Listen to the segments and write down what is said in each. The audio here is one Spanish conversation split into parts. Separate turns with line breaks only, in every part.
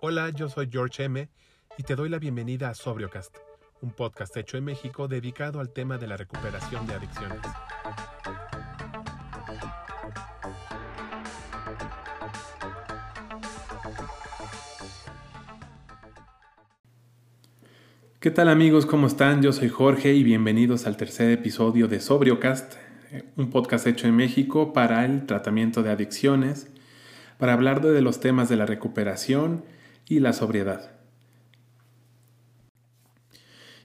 Hola, yo soy George M. y te doy la bienvenida a Sobriocast, un podcast hecho en México dedicado al tema de la recuperación de adicciones. ¿Qué tal amigos? ¿Cómo están? Yo soy Jorge y bienvenidos al tercer episodio de Sobriocast, un podcast hecho en México para el tratamiento de adicciones, para hablar de los temas de la recuperación y la sobriedad.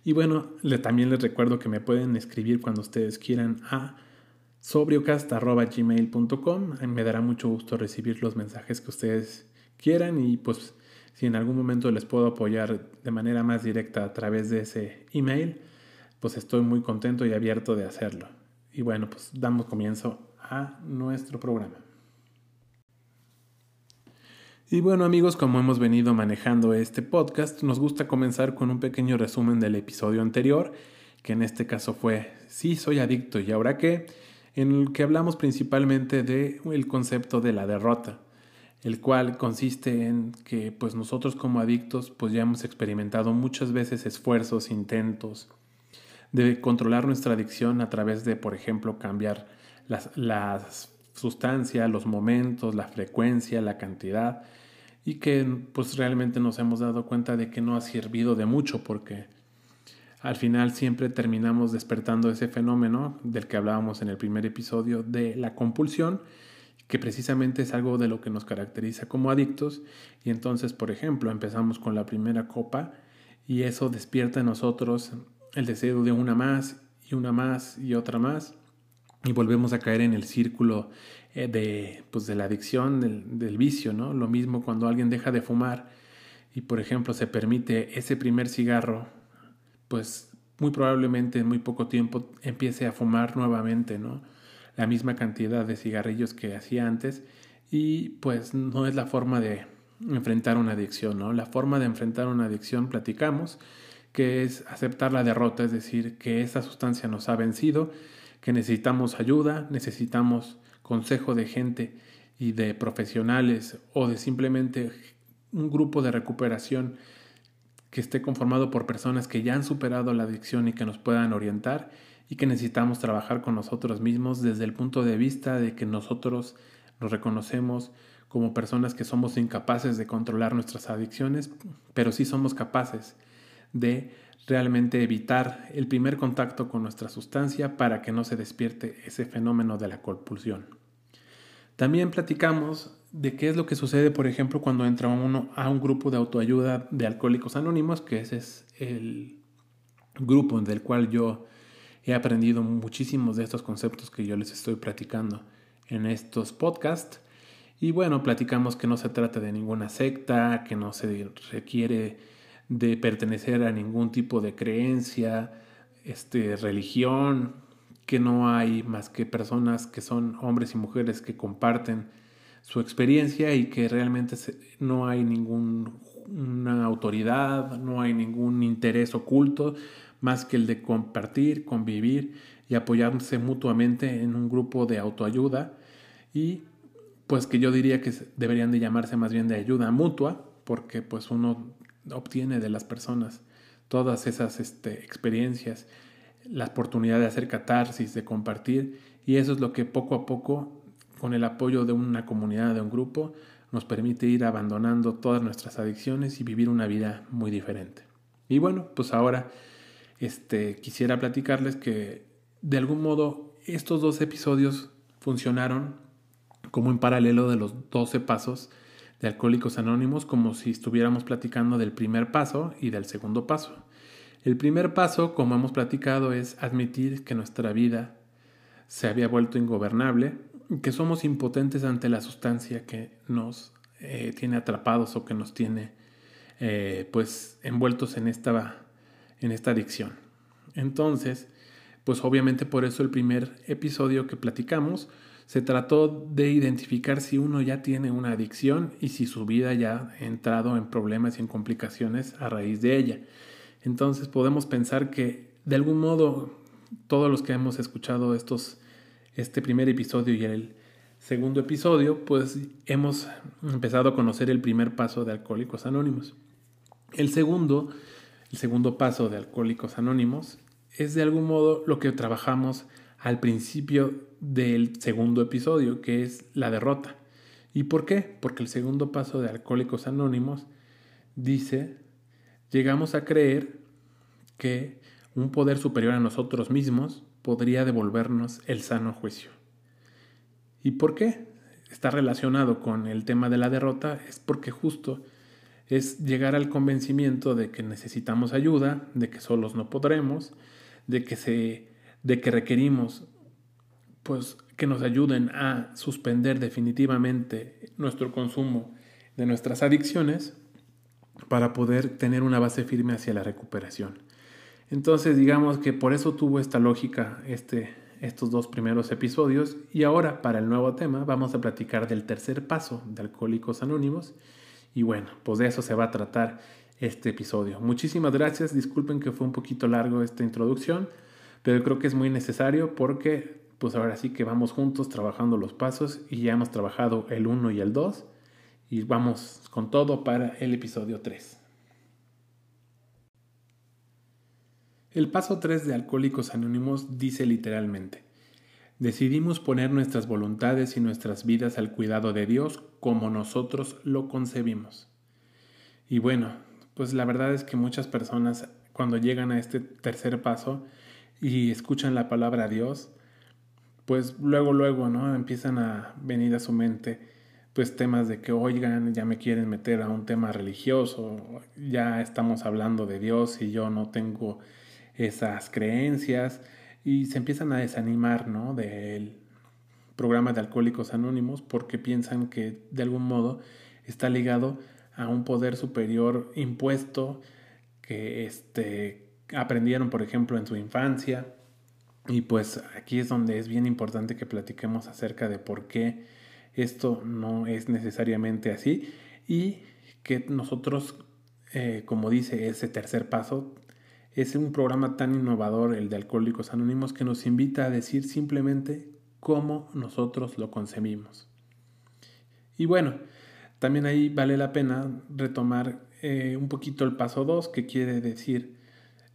Y bueno, también les recuerdo que me pueden escribir cuando ustedes quieran a sobriocast.gmail.com. Me dará mucho gusto recibir los mensajes que ustedes quieran y pues si en algún momento les puedo apoyar de manera más directa a través de ese email, pues estoy muy contento y abierto de hacerlo. Y bueno, pues damos comienzo a nuestro programa. Y bueno amigos, como hemos venido manejando este podcast, nos gusta comenzar con un pequeño resumen del episodio anterior, que en este caso fue Sí, soy adicto y ahora qué, en el que hablamos principalmente del el concepto de la derrota el cual consiste en que pues nosotros como adictos pues ya hemos experimentado muchas veces esfuerzos, intentos de controlar nuestra adicción a través de, por ejemplo, cambiar las, las sustancias, los momentos, la frecuencia, la cantidad y que pues realmente nos hemos dado cuenta de que no ha servido de mucho porque al final siempre terminamos despertando ese fenómeno del que hablábamos en el primer episodio de la compulsión que precisamente es algo de lo que nos caracteriza como adictos. Y entonces, por ejemplo, empezamos con la primera copa y eso despierta en nosotros el deseo de una más y una más y otra más. Y volvemos a caer en el círculo eh, de, pues, de la adicción, del, vicio, ¿no? Lo mismo cuando alguien deja de fumar y, por ejemplo, se permite ese primer cigarro, pues muy probablemente en muy poco tiempo empiece a fumar nuevamente, ¿no? la misma cantidad de cigarrillos que hacía antes y pues no es la forma de enfrentar una adicción, ¿no? La forma de enfrentar una adicción platicamos que es aceptar la derrota, es decir, que esa sustancia nos ha vencido, que necesitamos ayuda, necesitamos consejo de gente y de profesionales o de simplemente un grupo de recuperación que esté conformado por personas que ya han superado la adicción y que nos puedan orientar y que necesitamos trabajar con nosotros mismos desde el punto de vista de que nosotros nos reconocemos como personas que somos incapaces de controlar nuestras adicciones, pero sí somos capaces de realmente evitar el primer contacto con nuestra sustancia para que no se despierte ese fenómeno de la compulsión. También platicamos de qué es lo que sucede, por ejemplo, cuando entra uno a un grupo de autoayuda de alcohólicos anónimos, que ese es el grupo del cual yo he aprendido muchísimos de estos conceptos que yo les estoy platicando en estos podcasts. Y bueno, platicamos que no se trata de ninguna secta, que no se requiere de pertenecer a ningún tipo de creencia, este, religión, que no hay más que personas que son hombres y mujeres que comparten su experiencia y que realmente no hay ninguna autoridad, no hay ningún interés oculto, más que el de compartir, convivir y apoyarse mutuamente en un grupo de autoayuda. Y pues que yo diría que deberían de llamarse más bien de ayuda mutua porque pues uno obtiene de las personas todas esas este, experiencias, la oportunidad de hacer catarsis, de compartir y eso es lo que poco a poco con el apoyo de una comunidad, de un grupo, nos permite ir abandonando todas nuestras adicciones y vivir una vida muy diferente. Y bueno, pues ahora este, quisiera platicarles que de algún modo estos dos episodios funcionaron como en paralelo de los 12 pasos de Alcohólicos Anónimos, como si estuviéramos platicando del primer paso y del segundo paso. El primer paso, como hemos platicado, es admitir que nuestra vida se había vuelto ingobernable, que somos impotentes ante la sustancia que nos eh, tiene atrapados o que nos tiene eh, pues envueltos en esta en esta adicción. Entonces, pues obviamente por eso el primer episodio que platicamos se trató de identificar si uno ya tiene una adicción y si su vida ya ha entrado en problemas y en complicaciones a raíz de ella. Entonces podemos pensar que de algún modo todos los que hemos escuchado estos, este primer episodio y el segundo episodio, pues hemos empezado a conocer el primer paso de Alcohólicos Anónimos. El segundo, el segundo paso de Alcohólicos Anónimos es de algún modo lo que trabajamos al principio del segundo episodio, que es la derrota. ¿Y por qué? Porque el segundo paso de Alcohólicos Anónimos dice, llegamos a creer que un poder superior a nosotros mismos podría devolvernos el sano juicio. ¿Y por qué? Está relacionado con el tema de la derrota, es porque justo es llegar al convencimiento de que necesitamos ayuda, de que solos no podremos, de que se de que requerimos pues que nos ayuden a suspender definitivamente nuestro consumo de nuestras adicciones para poder tener una base firme hacia la recuperación. Entonces digamos que por eso tuvo esta lógica este, estos dos primeros episodios y ahora para el nuevo tema vamos a platicar del tercer paso de Alcohólicos Anónimos y bueno, pues de eso se va a tratar este episodio. Muchísimas gracias, disculpen que fue un poquito largo esta introducción, pero creo que es muy necesario porque pues ahora sí que vamos juntos trabajando los pasos y ya hemos trabajado el 1 y el 2 y vamos con todo para el episodio 3. El paso 3 de Alcohólicos Anónimos dice literalmente, decidimos poner nuestras voluntades y nuestras vidas al cuidado de Dios como nosotros lo concebimos. Y bueno, pues la verdad es que muchas personas cuando llegan a este tercer paso y escuchan la palabra Dios, pues luego, luego, ¿no? Empiezan a venir a su mente, pues temas de que, oigan, ya me quieren meter a un tema religioso, ya estamos hablando de Dios y yo no tengo esas creencias, y se empiezan a desanimar, ¿no? Del programa de Alcohólicos Anónimos porque piensan que de algún modo está ligado a un poder superior impuesto que este, aprendieron, por ejemplo, en su infancia. Y pues aquí es donde es bien importante que platiquemos acerca de por qué esto no es necesariamente así y que nosotros, eh, como dice ese tercer paso, es un programa tan innovador, el de Alcohólicos Anónimos, que nos invita a decir simplemente cómo nosotros lo concebimos. Y bueno, también ahí vale la pena retomar eh, un poquito el paso 2, que quiere decir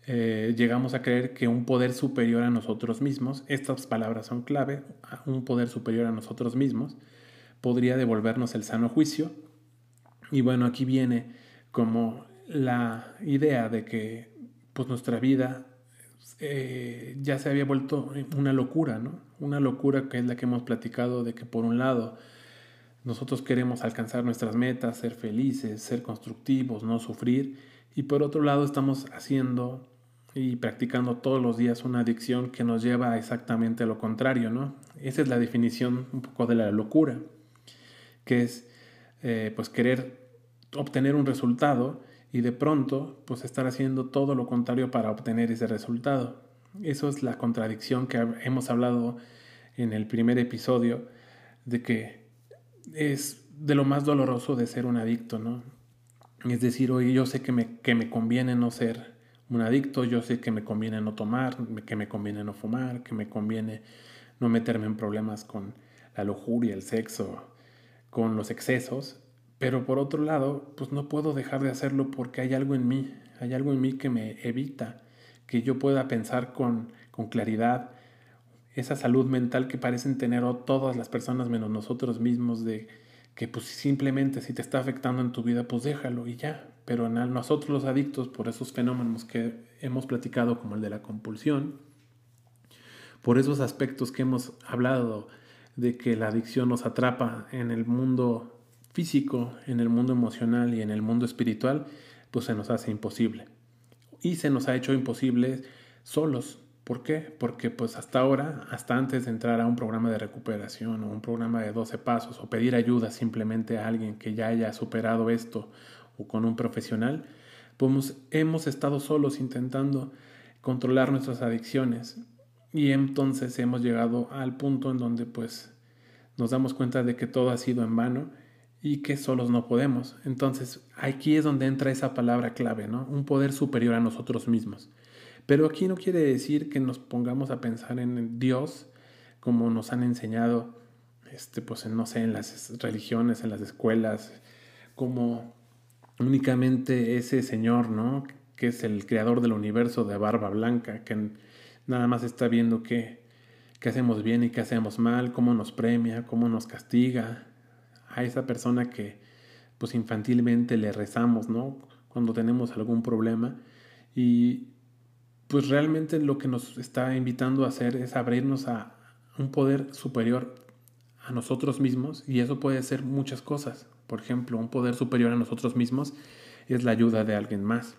eh, llegamos a creer que un poder superior a nosotros mismos, estas palabras son clave, un poder superior a nosotros mismos, podría devolvernos el sano juicio. Y bueno, aquí viene como la idea de que pues nuestra vida eh, ya se había vuelto una locura, ¿no? Una locura que es la que hemos platicado de que por un lado nosotros queremos alcanzar nuestras metas, ser felices, ser constructivos, no sufrir, y por otro lado estamos haciendo y practicando todos los días una adicción que nos lleva a exactamente lo contrario, ¿no? Esa es la definición un poco de la locura, que es eh, pues querer obtener un resultado y de pronto pues estar haciendo todo lo contrario para obtener ese resultado. Eso es la contradicción que hemos hablado en el primer episodio de que es de lo más doloroso de ser un adicto, ¿no? Es decir, oye, yo sé que me, que me conviene no ser un adicto, yo sé que me conviene no tomar, que me conviene no fumar, que me conviene no meterme en problemas con la lujuria, el sexo, con los excesos, pero por otro lado, pues no puedo dejar de hacerlo porque hay algo en mí, hay algo en mí que me evita que yo pueda pensar con, con claridad, esa salud mental que parecen tener todas las personas menos nosotros mismos de que pues simplemente si te está afectando en tu vida, pues déjalo y ya. Pero en nosotros los adictos, por esos fenómenos que hemos platicado, como el de la compulsión, por esos aspectos que hemos hablado de que la adicción nos atrapa en el mundo físico, en el mundo emocional y en el mundo espiritual, pues se nos hace imposible. Y se nos ha hecho imposible solos, ¿Por qué? Porque pues hasta ahora, hasta antes de entrar a un programa de recuperación o un programa de 12 pasos o pedir ayuda simplemente a alguien que ya haya superado esto o con un profesional, pues hemos estado solos intentando controlar nuestras adicciones y entonces hemos llegado al punto en donde pues nos damos cuenta de que todo ha sido en vano y que solos no podemos. Entonces aquí es donde entra esa palabra clave, ¿no? Un poder superior a nosotros mismos. Pero aquí no quiere decir que nos pongamos a pensar en Dios como nos han enseñado este, pues no sé, en las religiones, en las escuelas, como únicamente ese Señor, ¿no? Que es el creador del universo de barba blanca, que nada más está viendo qué, qué hacemos bien y qué hacemos mal, cómo nos premia, cómo nos castiga. A esa persona que pues infantilmente le rezamos, ¿no? Cuando tenemos algún problema. Y pues realmente lo que nos está invitando a hacer es abrirnos a un poder superior a nosotros mismos y eso puede ser muchas cosas. Por ejemplo, un poder superior a nosotros mismos es la ayuda de alguien más.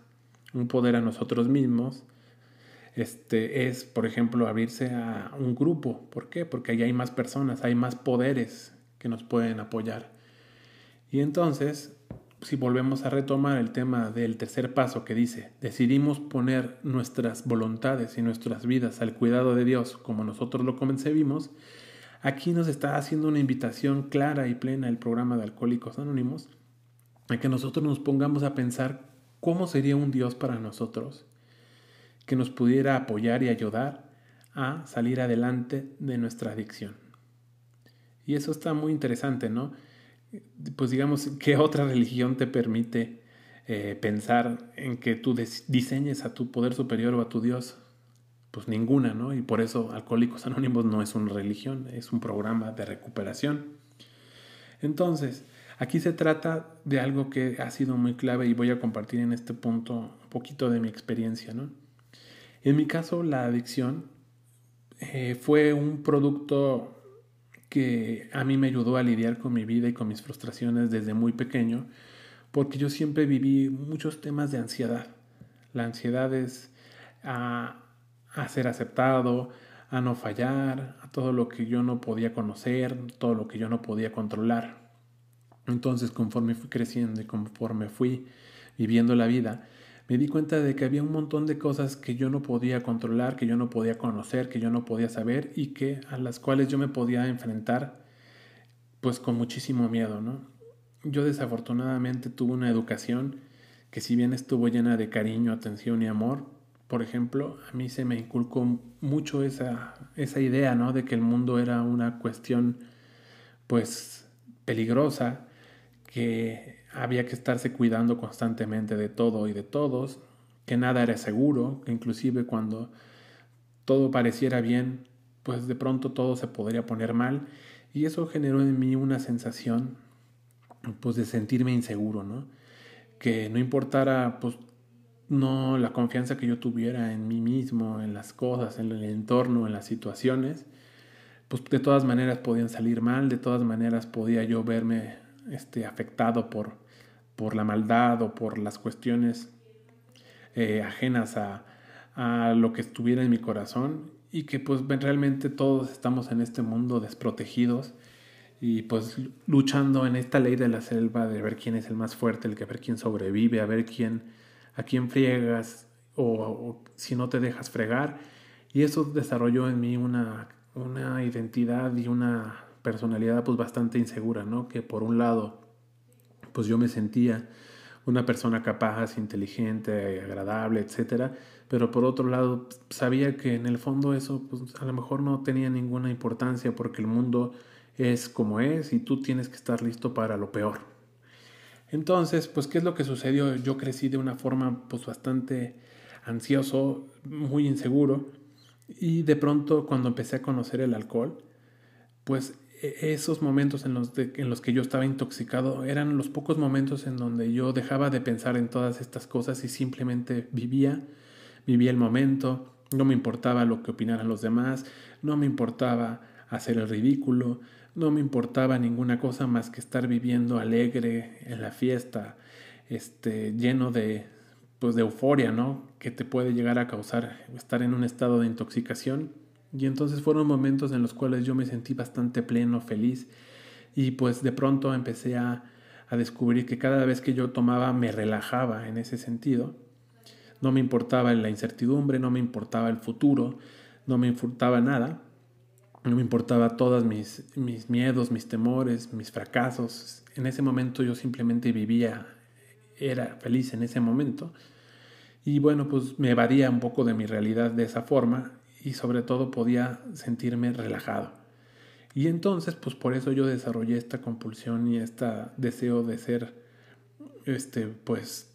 Un poder a nosotros mismos este, es, por ejemplo, abrirse a un grupo. ¿Por qué? Porque ahí hay más personas, hay más poderes que nos pueden apoyar. Y entonces, si volvemos a retomar el tema del tercer paso que dice, decidimos poner nuestras voluntades y nuestras vidas al cuidado de Dios como nosotros lo concebimos, aquí nos está haciendo una invitación clara y plena el programa de Alcohólicos Anónimos a que nosotros nos pongamos a pensar cómo sería un Dios para nosotros que nos pudiera apoyar y ayudar a salir adelante de nuestra adicción. Y eso está muy interesante, ¿no? Pues digamos, ¿qué otra religión te permite eh, pensar en que tú diseñes a tu poder superior o a tu Dios? Pues ninguna, ¿no? Y por eso Alcohólicos Anónimos no es una religión, es un programa de recuperación. Entonces, aquí se trata de algo que ha sido muy clave y voy a compartir en este punto un poquito de mi experiencia, ¿no? En mi caso, la adicción eh, fue un producto que a mí me ayudó a lidiar con mi vida y con mis frustraciones desde muy pequeño, porque yo siempre viví muchos temas de ansiedad. La ansiedad es a, a ser aceptado, a no fallar, a todo lo que yo no podía conocer, todo lo que yo no podía controlar. Entonces, conforme fui creciendo y conforme fui viviendo la vida, me di cuenta de que había un montón de cosas que yo no podía controlar, que yo no podía conocer, que yo no podía saber y que a las cuales yo me podía enfrentar pues con muchísimo miedo, ¿no? Yo desafortunadamente tuve una educación que si bien estuvo llena de cariño, atención y amor, por ejemplo, a mí se me inculcó mucho esa, esa idea, ¿no? De que el mundo era una cuestión pues peligrosa, que había que estarse cuidando constantemente de todo y de todos, que nada era seguro, que inclusive cuando todo pareciera bien, pues de pronto todo se podría poner mal y eso generó en mí una sensación pues de sentirme inseguro, ¿no? Que no importara pues no la confianza que yo tuviera en mí mismo, en las cosas, en el entorno, en las situaciones, pues de todas maneras podían salir mal, de todas maneras podía yo verme este, afectado por, por la maldad o por las cuestiones eh, ajenas a, a, lo que estuviera en mi corazón y que pues realmente todos estamos en este mundo desprotegidos y pues luchando en esta ley de la selva de ver quién es el más fuerte, el que ver quién sobrevive, a ver quién a quién friegas o, o si no te dejas fregar. Y eso desarrolló en mí una, una identidad y una personalidad pues bastante insegura, ¿no? Que por un lado pues yo me sentía una persona capaz, inteligente, agradable, etcétera, pero por otro lado sabía que en el fondo eso pues a lo mejor no tenía ninguna importancia porque el mundo es como es y tú tienes que estar listo para lo peor. Entonces, pues qué es lo que sucedió? Yo crecí de una forma pues bastante ansioso, muy inseguro y de pronto cuando empecé a conocer el alcohol, pues esos momentos en los, en los que yo estaba intoxicado eran los pocos momentos en donde yo dejaba de pensar en todas estas cosas y simplemente vivía, vivía el momento, no me importaba lo que opinaran los demás, no me importaba hacer el ridículo, no me importaba ninguna cosa más que estar viviendo alegre en la fiesta, este, lleno de, pues, de euforia, ¿no? Que te puede llegar a causar estar en un estado de intoxicación y entonces fueron momentos en los cuales yo me sentí bastante pleno, feliz y pues de pronto empecé a, a descubrir que cada vez que yo tomaba me relajaba en ese sentido. No me importaba la incertidumbre, no me importaba el futuro, no me importaba nada, no me importaba todos mis, mis miedos, mis temores, mis fracasos. En ese momento yo simplemente vivía, era feliz en ese momento. Y bueno, pues me evadía un poco de mi realidad de esa forma y sobre todo podía sentirme relajado. Y entonces, pues por eso yo desarrollé esta compulsión y este deseo de ser, este, pues,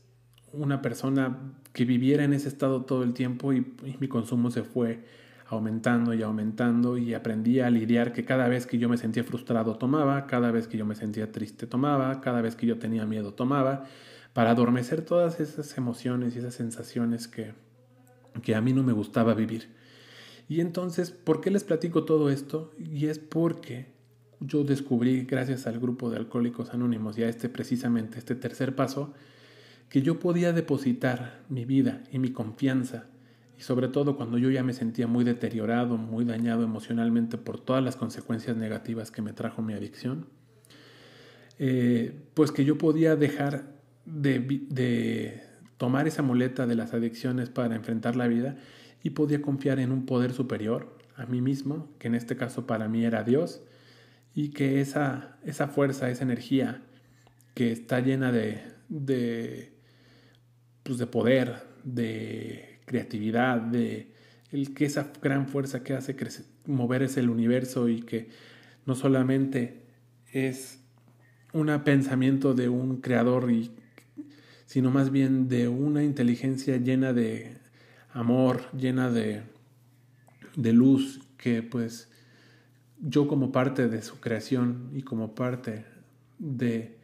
una persona que viviera en ese estado todo el tiempo y, mi consumo se fue aumentando y aumentando y aprendí a lidiar que cada vez que yo me sentía frustrado tomaba, cada vez que yo me sentía triste tomaba, cada vez que yo tenía miedo tomaba, para adormecer todas esas emociones y esas sensaciones que, que a mí no me gustaba vivir. Y entonces, ¿por qué les platico todo esto? Y es porque yo descubrí, gracias al grupo de Alcohólicos Anónimos y a este precisamente, este tercer paso, que yo podía depositar mi vida y mi confianza, y sobre todo cuando yo ya me sentía muy deteriorado, muy dañado emocionalmente por todas las consecuencias negativas que me trajo mi adicción, eh, pues que yo podía dejar de, de tomar esa muleta de las adicciones para enfrentar la vida y podía confiar en un poder superior a mí mismo, que en este caso para mí era Dios, y que esa, esa fuerza, esa energía que está llena de, de, pues de poder, de creatividad, de el, que esa gran fuerza que hace crecer, mover es el universo y que no solamente es un pensamiento de un creador, sino más bien de una inteligencia llena de amor, llena de, de luz, que pues yo como parte de su creación y como parte de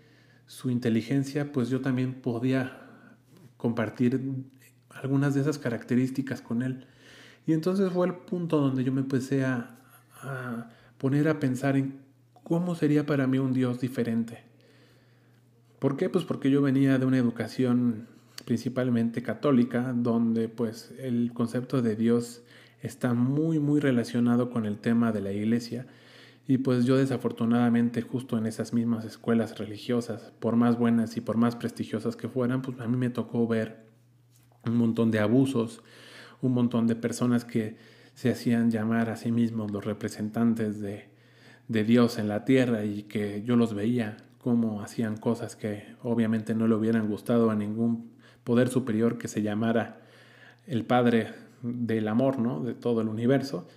su inteligencia, pues yo también podía compartir algunas de esas características con él. Y entonces fue el punto donde yo me empecé a, a poner a pensar en cómo sería para mí un Dios diferente. ¿Por qué? Pues porque yo venía de una educación principalmente católica, donde pues el concepto de Dios está muy muy relacionado con el tema de la iglesia. Y pues yo desafortunadamente justo en esas mismas escuelas religiosas, por más buenas y por más prestigiosas que fueran, pues a mí me tocó ver un montón de abusos, un montón de personas que se hacían llamar a sí mismos los representantes de, de Dios en la tierra y que yo los veía como hacían cosas que obviamente no le hubieran gustado a ningún poder superior que se llamara el Padre del amor, ¿no? De todo el universo.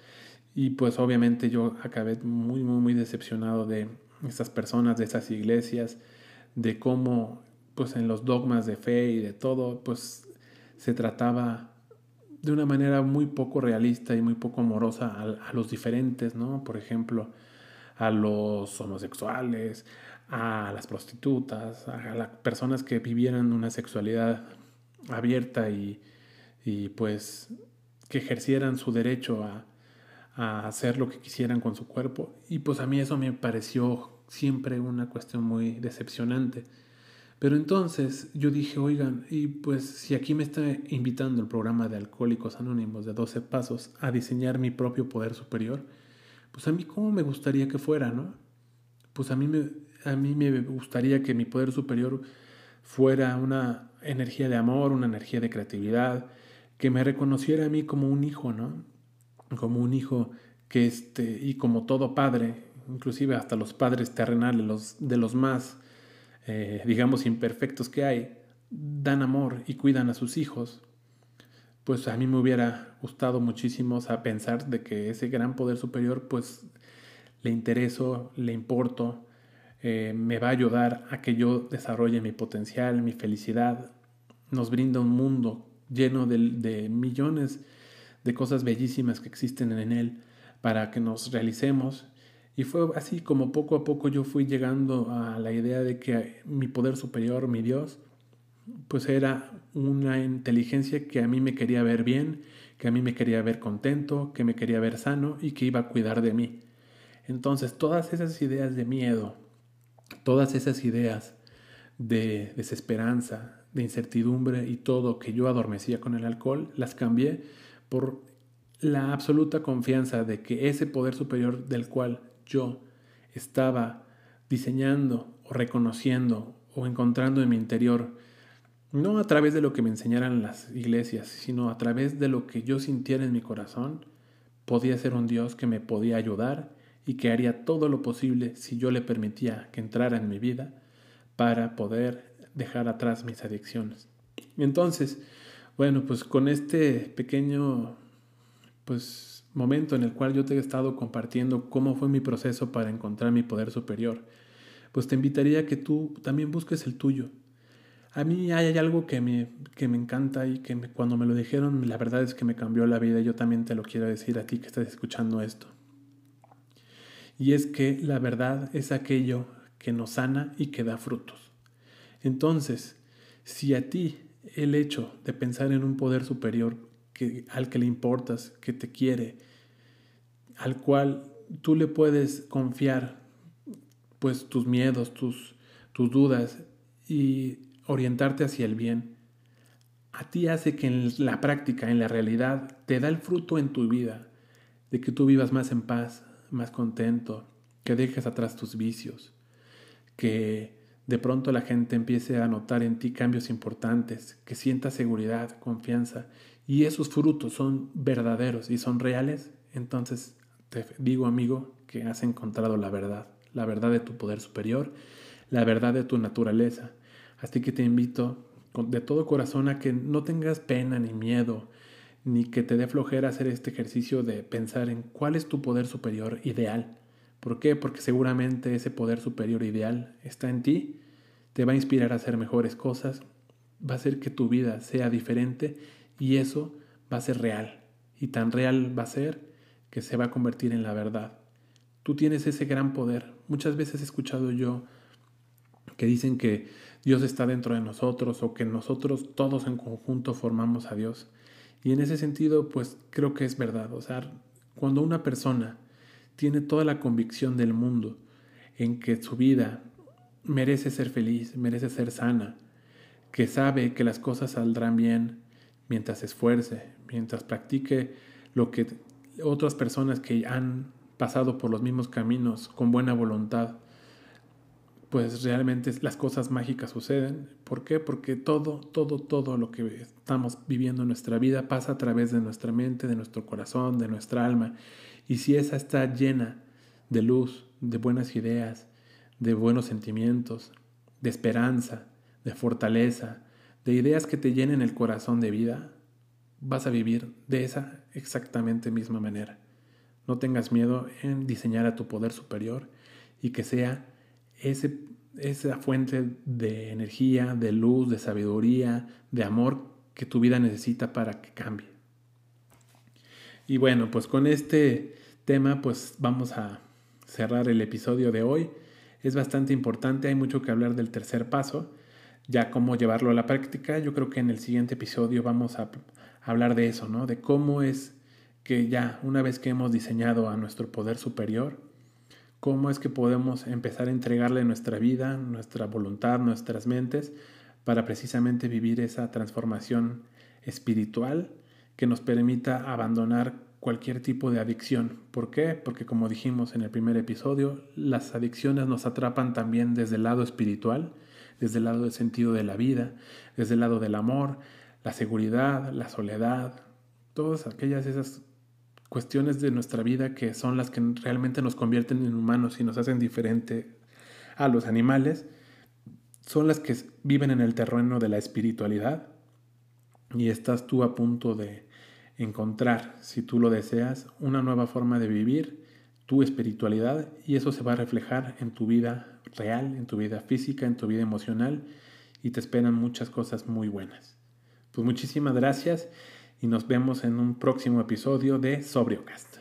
Y pues obviamente yo acabé muy, muy, muy decepcionado de estas personas, de esas iglesias, de cómo pues en los dogmas de fe y de todo, pues se trataba de una manera muy poco realista y muy poco amorosa a, a los diferentes, ¿no? Por ejemplo, a los homosexuales, a las prostitutas, a las personas que vivieran una sexualidad abierta y, y pues que ejercieran su derecho a, a hacer lo que quisieran con su cuerpo. Y pues a mí eso me pareció siempre una cuestión muy decepcionante. Pero entonces yo dije, oigan, y pues si aquí me está invitando el programa de Alcohólicos Anónimos de 12 Pasos a diseñar mi propio poder superior, pues a mí cómo me gustaría que fuera, ¿no? Pues a mí me, a mí me gustaría que mi poder superior fuera una energía de amor, una energía de creatividad, que me reconociera a mí como un hijo, ¿no? Como un hijo que este, y como todo padre, inclusive hasta los padres terrenales, los, de los más, eh, digamos, imperfectos que hay, dan amor y cuidan a sus hijos, pues a mí me hubiera gustado muchísimo pensar de que ese gran poder superior, pues le intereso, le importo, eh, me va a ayudar a que yo desarrolle mi potencial, mi felicidad, nos brinda un mundo lleno de, millones de cosas bellísimas que existen en él para que nos realicemos. Y fue así como poco a poco yo fui llegando a la idea de que mi poder superior, mi Dios, pues era una inteligencia que a mí me quería ver bien, que a mí me quería ver contento, que me quería ver sano y que iba a cuidar de mí. Entonces todas esas ideas de miedo, todas esas ideas de desesperanza, de incertidumbre y todo que yo adormecía con el alcohol, las cambié por la absoluta confianza de que ese poder superior del cual yo estaba diseñando o reconociendo o encontrando en mi interior, no a través de lo que me enseñaran las iglesias, sino a través de lo que yo sintiera en mi corazón, podía ser un Dios que me podía ayudar y que haría todo lo posible si yo le permitía que entrara en mi vida para poder dejar atrás mis adicciones. Entonces, bueno, pues con este pequeño, pues momento en el cual yo te he estado compartiendo cómo fue mi proceso para encontrar mi poder superior, pues te invitaría a que tú también busques el tuyo. A mí hay algo que me, que me encanta y que cuando me lo dijeron, la verdad es que me cambió la vida. Yo también te lo quiero decir a ti que estás escuchando esto. Y es que la verdad es aquello que nos sana y que da frutos. Entonces, si a ti el hecho de pensar en un poder superior que, al que le importas, que te quiere, al cual tú le puedes confiar pues tus miedos, tus, tus dudas y orientarte hacia el bien, a ti hace que en la práctica, en la realidad, te da el fruto en tu vida, de que tú vivas más en paz, más contento, que dejes atrás tus vicios, que de pronto la gente empiece a notar en ti cambios importantes, que sientas seguridad, confianza, y esos frutos son verdaderos y son reales, entonces te digo amigo que has encontrado la verdad la verdad de tu poder superior, la verdad de tu naturaleza. Así que te invito de todo corazón a que no tengas pena ni miedo, ni que te dé flojera hacer este ejercicio de pensar en cuál es tu poder superior ideal. ¿Por qué? Porque seguramente ese poder superior ideal está en ti, te va a inspirar a hacer mejores cosas, va a hacer que tu vida sea diferente y eso va a ser real. Y tan real va a ser que se va a convertir en la verdad. Tú tienes ese gran poder. Muchas veces he escuchado yo que dicen que Dios está dentro de nosotros o que nosotros todos en conjunto formamos a Dios. Y en ese sentido, pues creo que es verdad. O sea, cuando una persona tiene toda la convicción del mundo en que su vida merece ser feliz, merece ser sana, que sabe que las cosas saldrán bien mientras se esfuerce, mientras practique lo que otras personas que han pasado por los mismos caminos con buena voluntad, pues realmente las cosas mágicas suceden. ¿Por qué? Porque todo, todo, todo lo que estamos viviendo en nuestra vida pasa a través de nuestra mente, de nuestro corazón, de nuestra alma. Y si esa está llena de luz, de buenas ideas, de buenos sentimientos, de esperanza, de fortaleza, de ideas que te llenen el corazón de vida, vas a vivir de esa exactamente misma manera. No tengas miedo en diseñar a tu poder superior y que sea ese, esa fuente de energía, de luz, de sabiduría, de amor que tu vida necesita para que cambie. Y bueno, pues con este tema pues vamos a cerrar el episodio de hoy. Es bastante importante, hay mucho que hablar del tercer paso, ya cómo llevarlo a la práctica. Yo creo que en el siguiente episodio vamos a hablar de eso, ¿no? De cómo es que ya una vez que hemos diseñado a nuestro poder superior, cómo es que podemos empezar a entregarle nuestra vida, nuestra voluntad, nuestras mentes, para precisamente vivir esa transformación espiritual que nos permita abandonar cualquier tipo de adicción. ¿Por qué? Porque como dijimos en el primer episodio, las adicciones nos atrapan también desde el lado espiritual, desde el lado del sentido de la vida, desde el lado del amor, la seguridad, la soledad, todas aquellas esas cuestiones de nuestra vida que son las que realmente nos convierten en humanos y nos hacen diferente a los animales, son las que viven en el terreno de la espiritualidad y estás tú a punto de encontrar, si tú lo deseas, una nueva forma de vivir tu espiritualidad y eso se va a reflejar en tu vida real, en tu vida física, en tu vida emocional y te esperan muchas cosas muy buenas. Pues muchísimas gracias y nos vemos en un próximo episodio de Sobriocast.